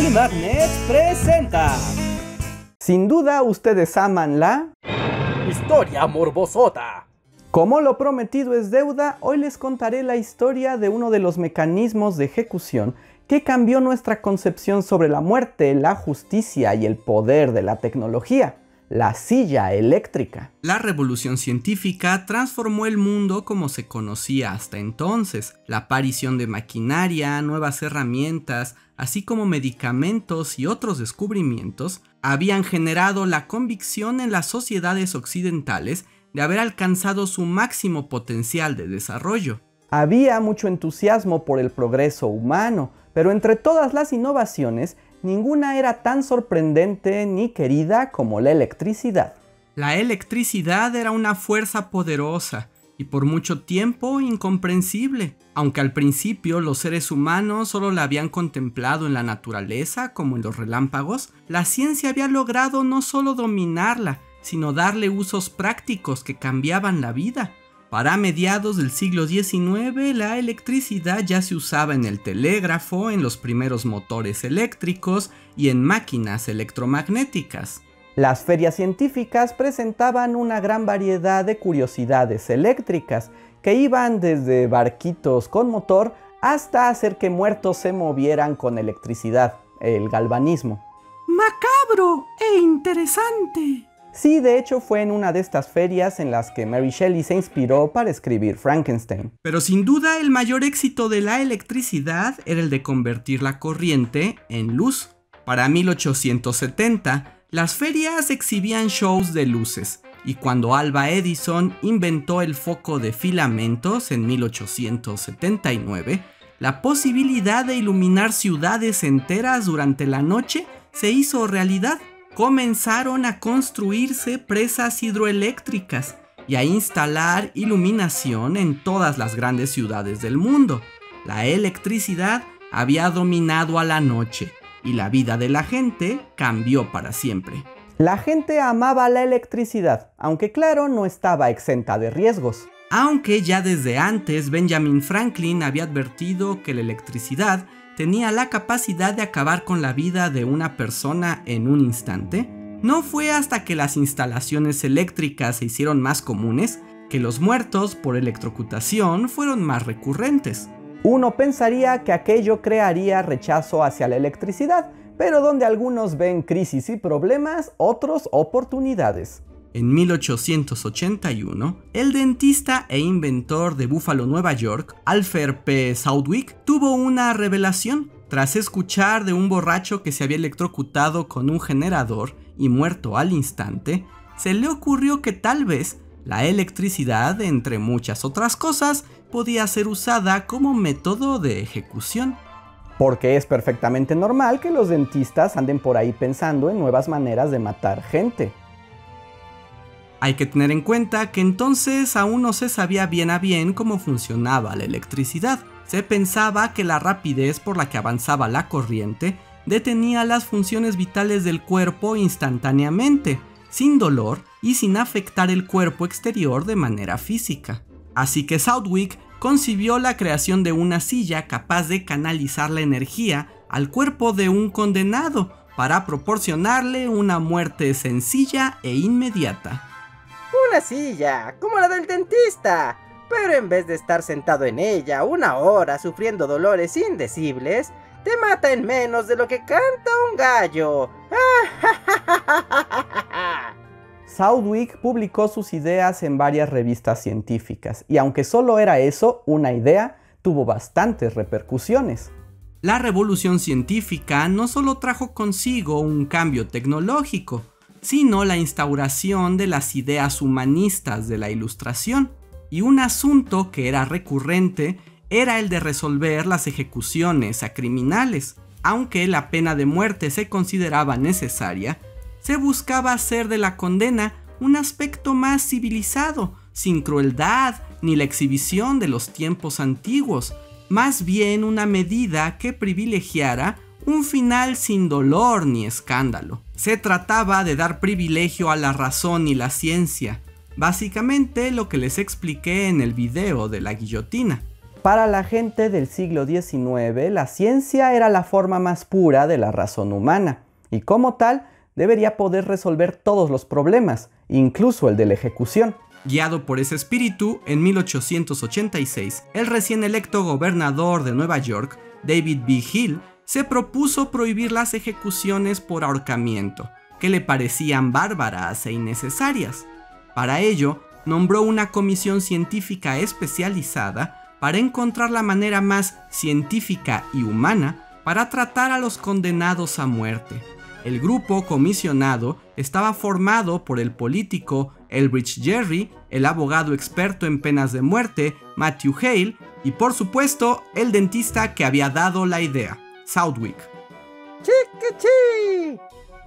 Publimagnet presenta. Sin duda ustedes aman la... Historia morbosota. Como lo prometido es deuda, hoy les contaré la historia de uno de los mecanismos de ejecución que cambió nuestra concepción sobre la muerte, la justicia y el poder de la tecnología, la silla eléctrica. La revolución científica transformó el mundo como se conocía hasta entonces. La aparición de maquinaria, nuevas herramientas, así como medicamentos y otros descubrimientos, habían generado la convicción en las sociedades occidentales de haber alcanzado su máximo potencial de desarrollo. Había mucho entusiasmo por el progreso humano, pero entre todas las innovaciones, ninguna era tan sorprendente ni querida como la electricidad. La electricidad era una fuerza poderosa y por mucho tiempo incomprensible, aunque al principio los seres humanos solo la habían contemplado en la naturaleza como en los relámpagos, la ciencia había logrado no solo dominarla, sino darle usos prácticos que cambiaban la vida. Para mediados del siglo XIX, la electricidad ya se usaba en el telégrafo, en los primeros motores eléctricos y en máquinas electromagnéticas. Las ferias científicas presentaban una gran variedad de curiosidades eléctricas que iban desde barquitos con motor hasta hacer que muertos se movieran con electricidad, el galvanismo. Macabro e interesante. Sí, de hecho fue en una de estas ferias en las que Mary Shelley se inspiró para escribir Frankenstein. Pero sin duda el mayor éxito de la electricidad era el de convertir la corriente en luz. Para 1870, las ferias exhibían shows de luces, y cuando Alba Edison inventó el foco de filamentos en 1879, la posibilidad de iluminar ciudades enteras durante la noche se hizo realidad comenzaron a construirse presas hidroeléctricas y a instalar iluminación en todas las grandes ciudades del mundo. La electricidad había dominado a la noche y la vida de la gente cambió para siempre. La gente amaba la electricidad, aunque claro no estaba exenta de riesgos. Aunque ya desde antes Benjamin Franklin había advertido que la electricidad tenía la capacidad de acabar con la vida de una persona en un instante, no fue hasta que las instalaciones eléctricas se hicieron más comunes que los muertos por electrocutación fueron más recurrentes. Uno pensaría que aquello crearía rechazo hacia la electricidad, pero donde algunos ven crisis y problemas, otros oportunidades. En 1881, el dentista e inventor de Buffalo, Nueva York, Alfred P. Southwick, tuvo una revelación. Tras escuchar de un borracho que se había electrocutado con un generador y muerto al instante, se le ocurrió que tal vez la electricidad, entre muchas otras cosas, podía ser usada como método de ejecución. Porque es perfectamente normal que los dentistas anden por ahí pensando en nuevas maneras de matar gente. Hay que tener en cuenta que entonces aún no se sabía bien a bien cómo funcionaba la electricidad. Se pensaba que la rapidez por la que avanzaba la corriente detenía las funciones vitales del cuerpo instantáneamente, sin dolor y sin afectar el cuerpo exterior de manera física. Así que Southwick concibió la creación de una silla capaz de canalizar la energía al cuerpo de un condenado para proporcionarle una muerte sencilla e inmediata una silla, como la del dentista. Pero en vez de estar sentado en ella una hora sufriendo dolores indecibles, te mata en menos de lo que canta un gallo. Southwick publicó sus ideas en varias revistas científicas, y aunque solo era eso, una idea, tuvo bastantes repercusiones. La revolución científica no solo trajo consigo un cambio tecnológico, sino la instauración de las ideas humanistas de la Ilustración. Y un asunto que era recurrente era el de resolver las ejecuciones a criminales. Aunque la pena de muerte se consideraba necesaria, se buscaba hacer de la condena un aspecto más civilizado, sin crueldad ni la exhibición de los tiempos antiguos, más bien una medida que privilegiara un final sin dolor ni escándalo. Se trataba de dar privilegio a la razón y la ciencia, básicamente lo que les expliqué en el video de la guillotina. Para la gente del siglo XIX, la ciencia era la forma más pura de la razón humana, y como tal, debería poder resolver todos los problemas, incluso el de la ejecución. Guiado por ese espíritu, en 1886, el recién electo gobernador de Nueva York, David B. Hill, se propuso prohibir las ejecuciones por ahorcamiento, que le parecían bárbaras e innecesarias. Para ello, nombró una comisión científica especializada para encontrar la manera más científica y humana para tratar a los condenados a muerte. El grupo comisionado estaba formado por el político Elbridge Jerry, el abogado experto en penas de muerte Matthew Hale y por supuesto el dentista que había dado la idea, Southwick.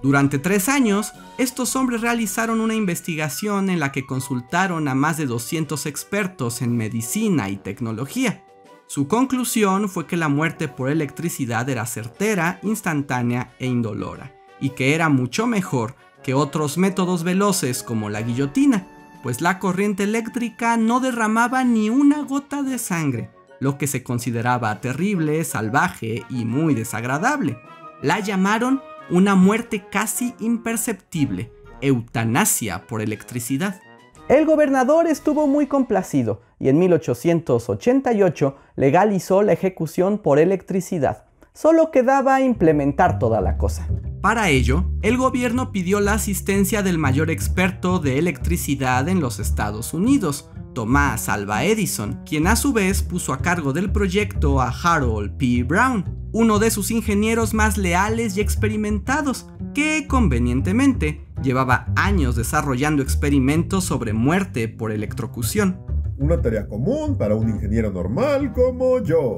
Durante tres años, estos hombres realizaron una investigación en la que consultaron a más de 200 expertos en medicina y tecnología. Su conclusión fue que la muerte por electricidad era certera, instantánea e indolora, y que era mucho mejor que otros métodos veloces como la guillotina, pues la corriente eléctrica no derramaba ni una gota de sangre, lo que se consideraba terrible, salvaje y muy desagradable. La llamaron una muerte casi imperceptible, eutanasia por electricidad. El gobernador estuvo muy complacido y en 1888 legalizó la ejecución por electricidad. Solo quedaba implementar toda la cosa. Para ello, el gobierno pidió la asistencia del mayor experto de electricidad en los Estados Unidos, Thomas Alva Edison, quien a su vez puso a cargo del proyecto a Harold P. Brown, uno de sus ingenieros más leales y experimentados, que convenientemente llevaba años desarrollando experimentos sobre muerte por electrocución. Una tarea común para un ingeniero normal como yo.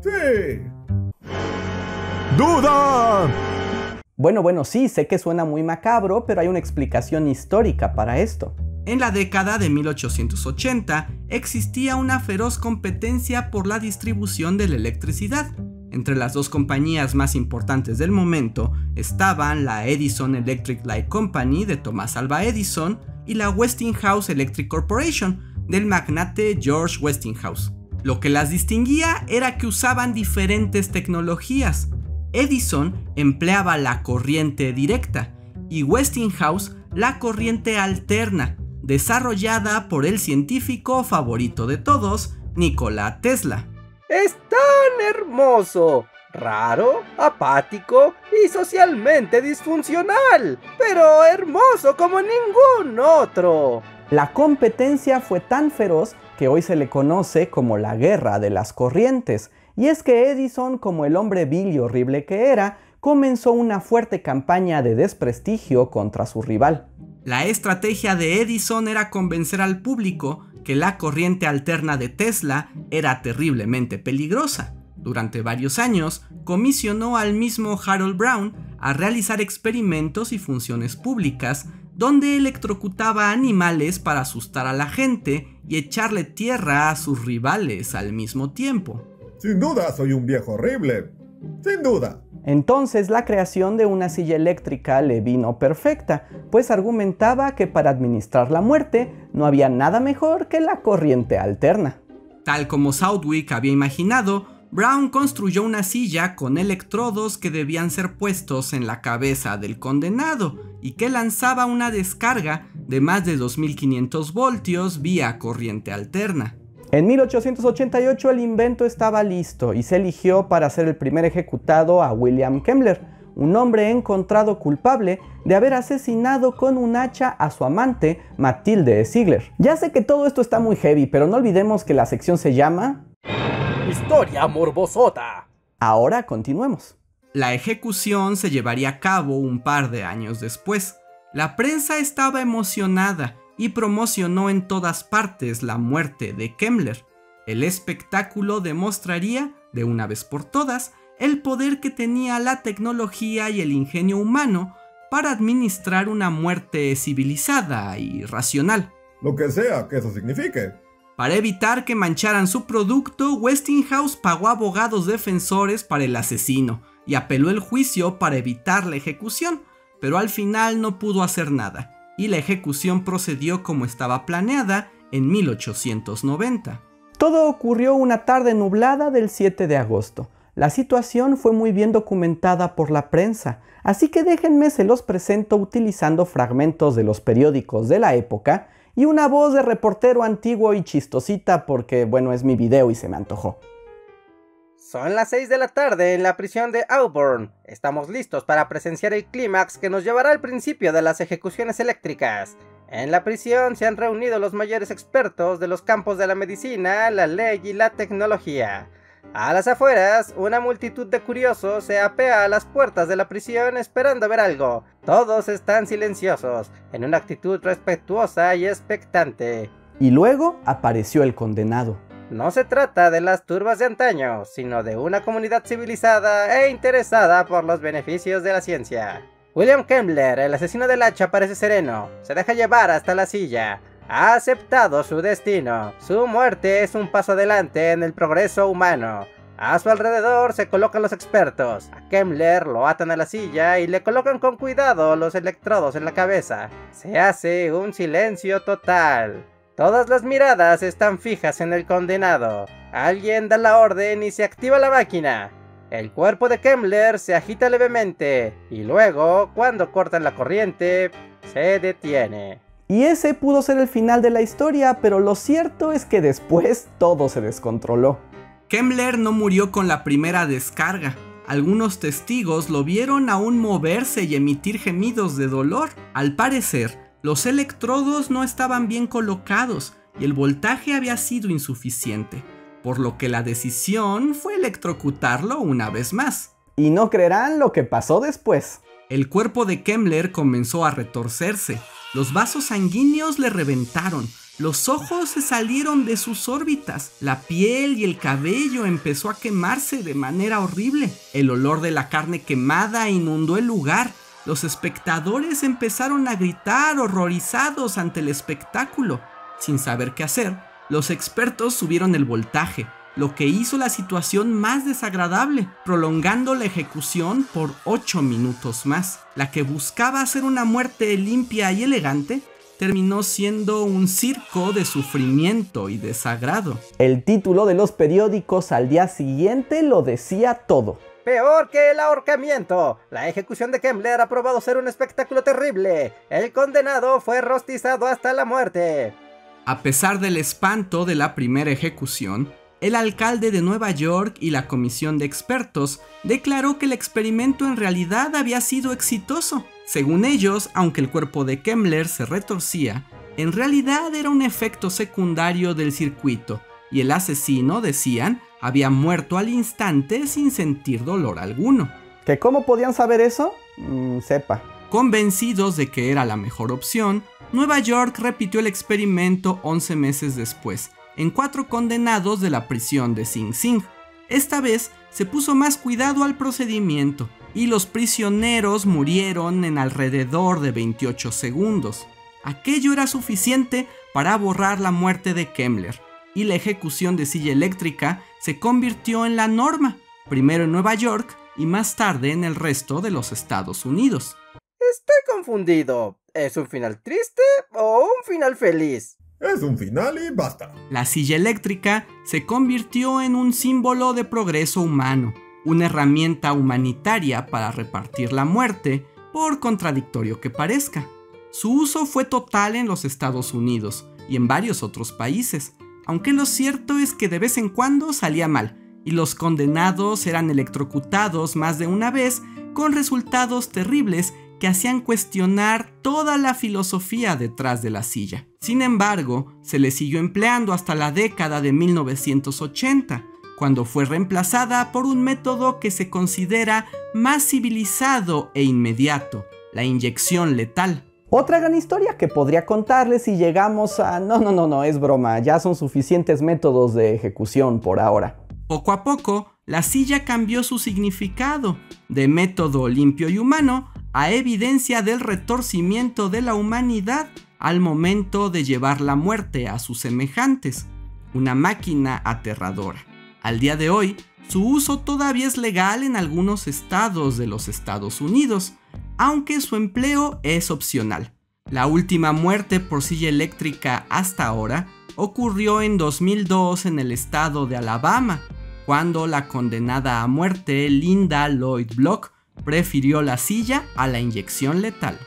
Sí. ¡Duda! Bueno, bueno, sí, sé que suena muy macabro, pero hay una explicación histórica para esto. En la década de 1880 existía una feroz competencia por la distribución de la electricidad, entre las dos compañías más importantes del momento estaban la Edison Electric Light Company de Thomas Alva Edison y la Westinghouse Electric Corporation del magnate George Westinghouse. Lo que las distinguía era que usaban diferentes tecnologías. Edison empleaba la corriente directa y Westinghouse la corriente alterna, desarrollada por el científico favorito de todos, Nikola Tesla. Es tan hermoso, raro, apático y socialmente disfuncional, pero hermoso como ningún otro. La competencia fue tan feroz que hoy se le conoce como la guerra de las corrientes, y es que Edison, como el hombre vil y horrible que era, comenzó una fuerte campaña de desprestigio contra su rival. La estrategia de Edison era convencer al público que la corriente alterna de Tesla era terriblemente peligrosa. Durante varios años, comisionó al mismo Harold Brown a realizar experimentos y funciones públicas donde electrocutaba animales para asustar a la gente y echarle tierra a sus rivales al mismo tiempo. Sin duda soy un viejo horrible. Sin duda. Entonces la creación de una silla eléctrica le vino perfecta, pues argumentaba que para administrar la muerte no había nada mejor que la corriente alterna. Tal como Southwick había imaginado, Brown construyó una silla con electrodos que debían ser puestos en la cabeza del condenado y que lanzaba una descarga de más de 2500 voltios vía corriente alterna. En 1888 el invento estaba listo y se eligió para ser el primer ejecutado a William Kemmler, un hombre encontrado culpable de haber asesinado con un hacha a su amante, Matilde Ziegler. Ya sé que todo esto está muy heavy, pero no olvidemos que la sección se llama... Historia morbosota. Ahora continuemos. La ejecución se llevaría a cabo un par de años después. La prensa estaba emocionada y promocionó en todas partes la muerte de Kemmler. El espectáculo demostraría, de una vez por todas, el poder que tenía la tecnología y el ingenio humano para administrar una muerte civilizada y racional. Lo que sea que eso signifique. Para evitar que mancharan su producto, Westinghouse pagó abogados defensores para el asesino y apeló el juicio para evitar la ejecución, pero al final no pudo hacer nada y la ejecución procedió como estaba planeada en 1890. Todo ocurrió una tarde nublada del 7 de agosto. La situación fue muy bien documentada por la prensa, así que déjenme se los presento utilizando fragmentos de los periódicos de la época y una voz de reportero antiguo y chistosita porque, bueno, es mi video y se me antojó. Son las 6 de la tarde en la prisión de Auburn. Estamos listos para presenciar el clímax que nos llevará al principio de las ejecuciones eléctricas. En la prisión se han reunido los mayores expertos de los campos de la medicina, la ley y la tecnología. A las afueras, una multitud de curiosos se apea a las puertas de la prisión esperando ver algo. Todos están silenciosos, en una actitud respetuosa y expectante. Y luego apareció el condenado. No se trata de las turbas de antaño, sino de una comunidad civilizada e interesada por los beneficios de la ciencia. William Kembler, el asesino del hacha, parece sereno. Se deja llevar hasta la silla. Ha aceptado su destino. Su muerte es un paso adelante en el progreso humano. A su alrededor se colocan los expertos. A Kemmler lo atan a la silla y le colocan con cuidado los electrodos en la cabeza. Se hace un silencio total. Todas las miradas están fijas en el condenado. Alguien da la orden y se activa la máquina. El cuerpo de Kemmler se agita levemente y luego, cuando cortan la corriente, se detiene. Y ese pudo ser el final de la historia, pero lo cierto es que después todo se descontroló. Kemmler no murió con la primera descarga. Algunos testigos lo vieron aún moverse y emitir gemidos de dolor. Al parecer, los electrodos no estaban bien colocados y el voltaje había sido insuficiente, por lo que la decisión fue electrocutarlo una vez más. Y no creerán lo que pasó después. El cuerpo de Kemmler comenzó a retorcerse, los vasos sanguíneos le reventaron, los ojos se salieron de sus órbitas, la piel y el cabello empezó a quemarse de manera horrible. El olor de la carne quemada inundó el lugar. Los espectadores empezaron a gritar horrorizados ante el espectáculo. Sin saber qué hacer, los expertos subieron el voltaje, lo que hizo la situación más desagradable, prolongando la ejecución por 8 minutos más. La que buscaba hacer una muerte limpia y elegante, terminó siendo un circo de sufrimiento y desagrado. El título de los periódicos al día siguiente lo decía todo. Peor que el ahorcamiento. La ejecución de Kemmler ha probado ser un espectáculo terrible. El condenado fue rostizado hasta la muerte. A pesar del espanto de la primera ejecución, el alcalde de Nueva York y la comisión de expertos declaró que el experimento en realidad había sido exitoso. Según ellos, aunque el cuerpo de Kemmler se retorcía, en realidad era un efecto secundario del circuito, y el asesino, decían, había muerto al instante sin sentir dolor alguno. ¿Que cómo podían saber eso? Mm, sepa. Convencidos de que era la mejor opción, Nueva York repitió el experimento 11 meses después, en cuatro condenados de la prisión de Sing Sing. Esta vez se puso más cuidado al procedimiento y los prisioneros murieron en alrededor de 28 segundos. Aquello era suficiente para borrar la muerte de Kemmler y la ejecución de silla eléctrica se convirtió en la norma, primero en Nueva York y más tarde en el resto de los Estados Unidos. Estoy confundido. ¿Es un final triste o un final feliz? Es un final y basta. La silla eléctrica se convirtió en un símbolo de progreso humano, una herramienta humanitaria para repartir la muerte, por contradictorio que parezca. Su uso fue total en los Estados Unidos y en varios otros países, aunque lo cierto es que de vez en cuando salía mal, y los condenados eran electrocutados más de una vez con resultados terribles que hacían cuestionar toda la filosofía detrás de la silla. Sin embargo, se le siguió empleando hasta la década de 1980, cuando fue reemplazada por un método que se considera más civilizado e inmediato, la inyección letal. Otra gran historia que podría contarles si llegamos a... No, no, no, no, es broma, ya son suficientes métodos de ejecución por ahora. Poco a poco, la silla cambió su significado, de método limpio y humano a evidencia del retorcimiento de la humanidad al momento de llevar la muerte a sus semejantes, una máquina aterradora. Al día de hoy, su uso todavía es legal en algunos estados de los Estados Unidos, aunque su empleo es opcional. La última muerte por silla eléctrica hasta ahora ocurrió en 2002 en el estado de Alabama, cuando la condenada a muerte Linda Lloyd Block prefirió la silla a la inyección letal.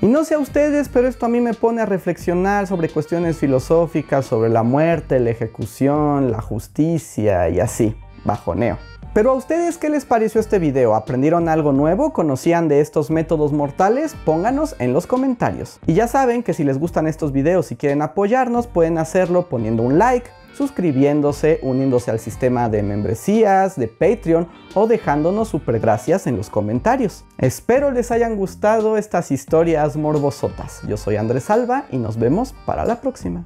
Y no sé a ustedes, pero esto a mí me pone a reflexionar sobre cuestiones filosóficas, sobre la muerte, la ejecución, la justicia y así, bajoneo. Pero a ustedes, ¿qué les pareció este video? ¿Aprendieron algo nuevo? ¿Conocían de estos métodos mortales? Pónganos en los comentarios. Y ya saben que si les gustan estos videos y quieren apoyarnos, pueden hacerlo poniendo un like, suscribiéndose, uniéndose al sistema de membresías, de Patreon o dejándonos super gracias en los comentarios. Espero les hayan gustado estas historias morbosotas. Yo soy Andrés Alba y nos vemos para la próxima.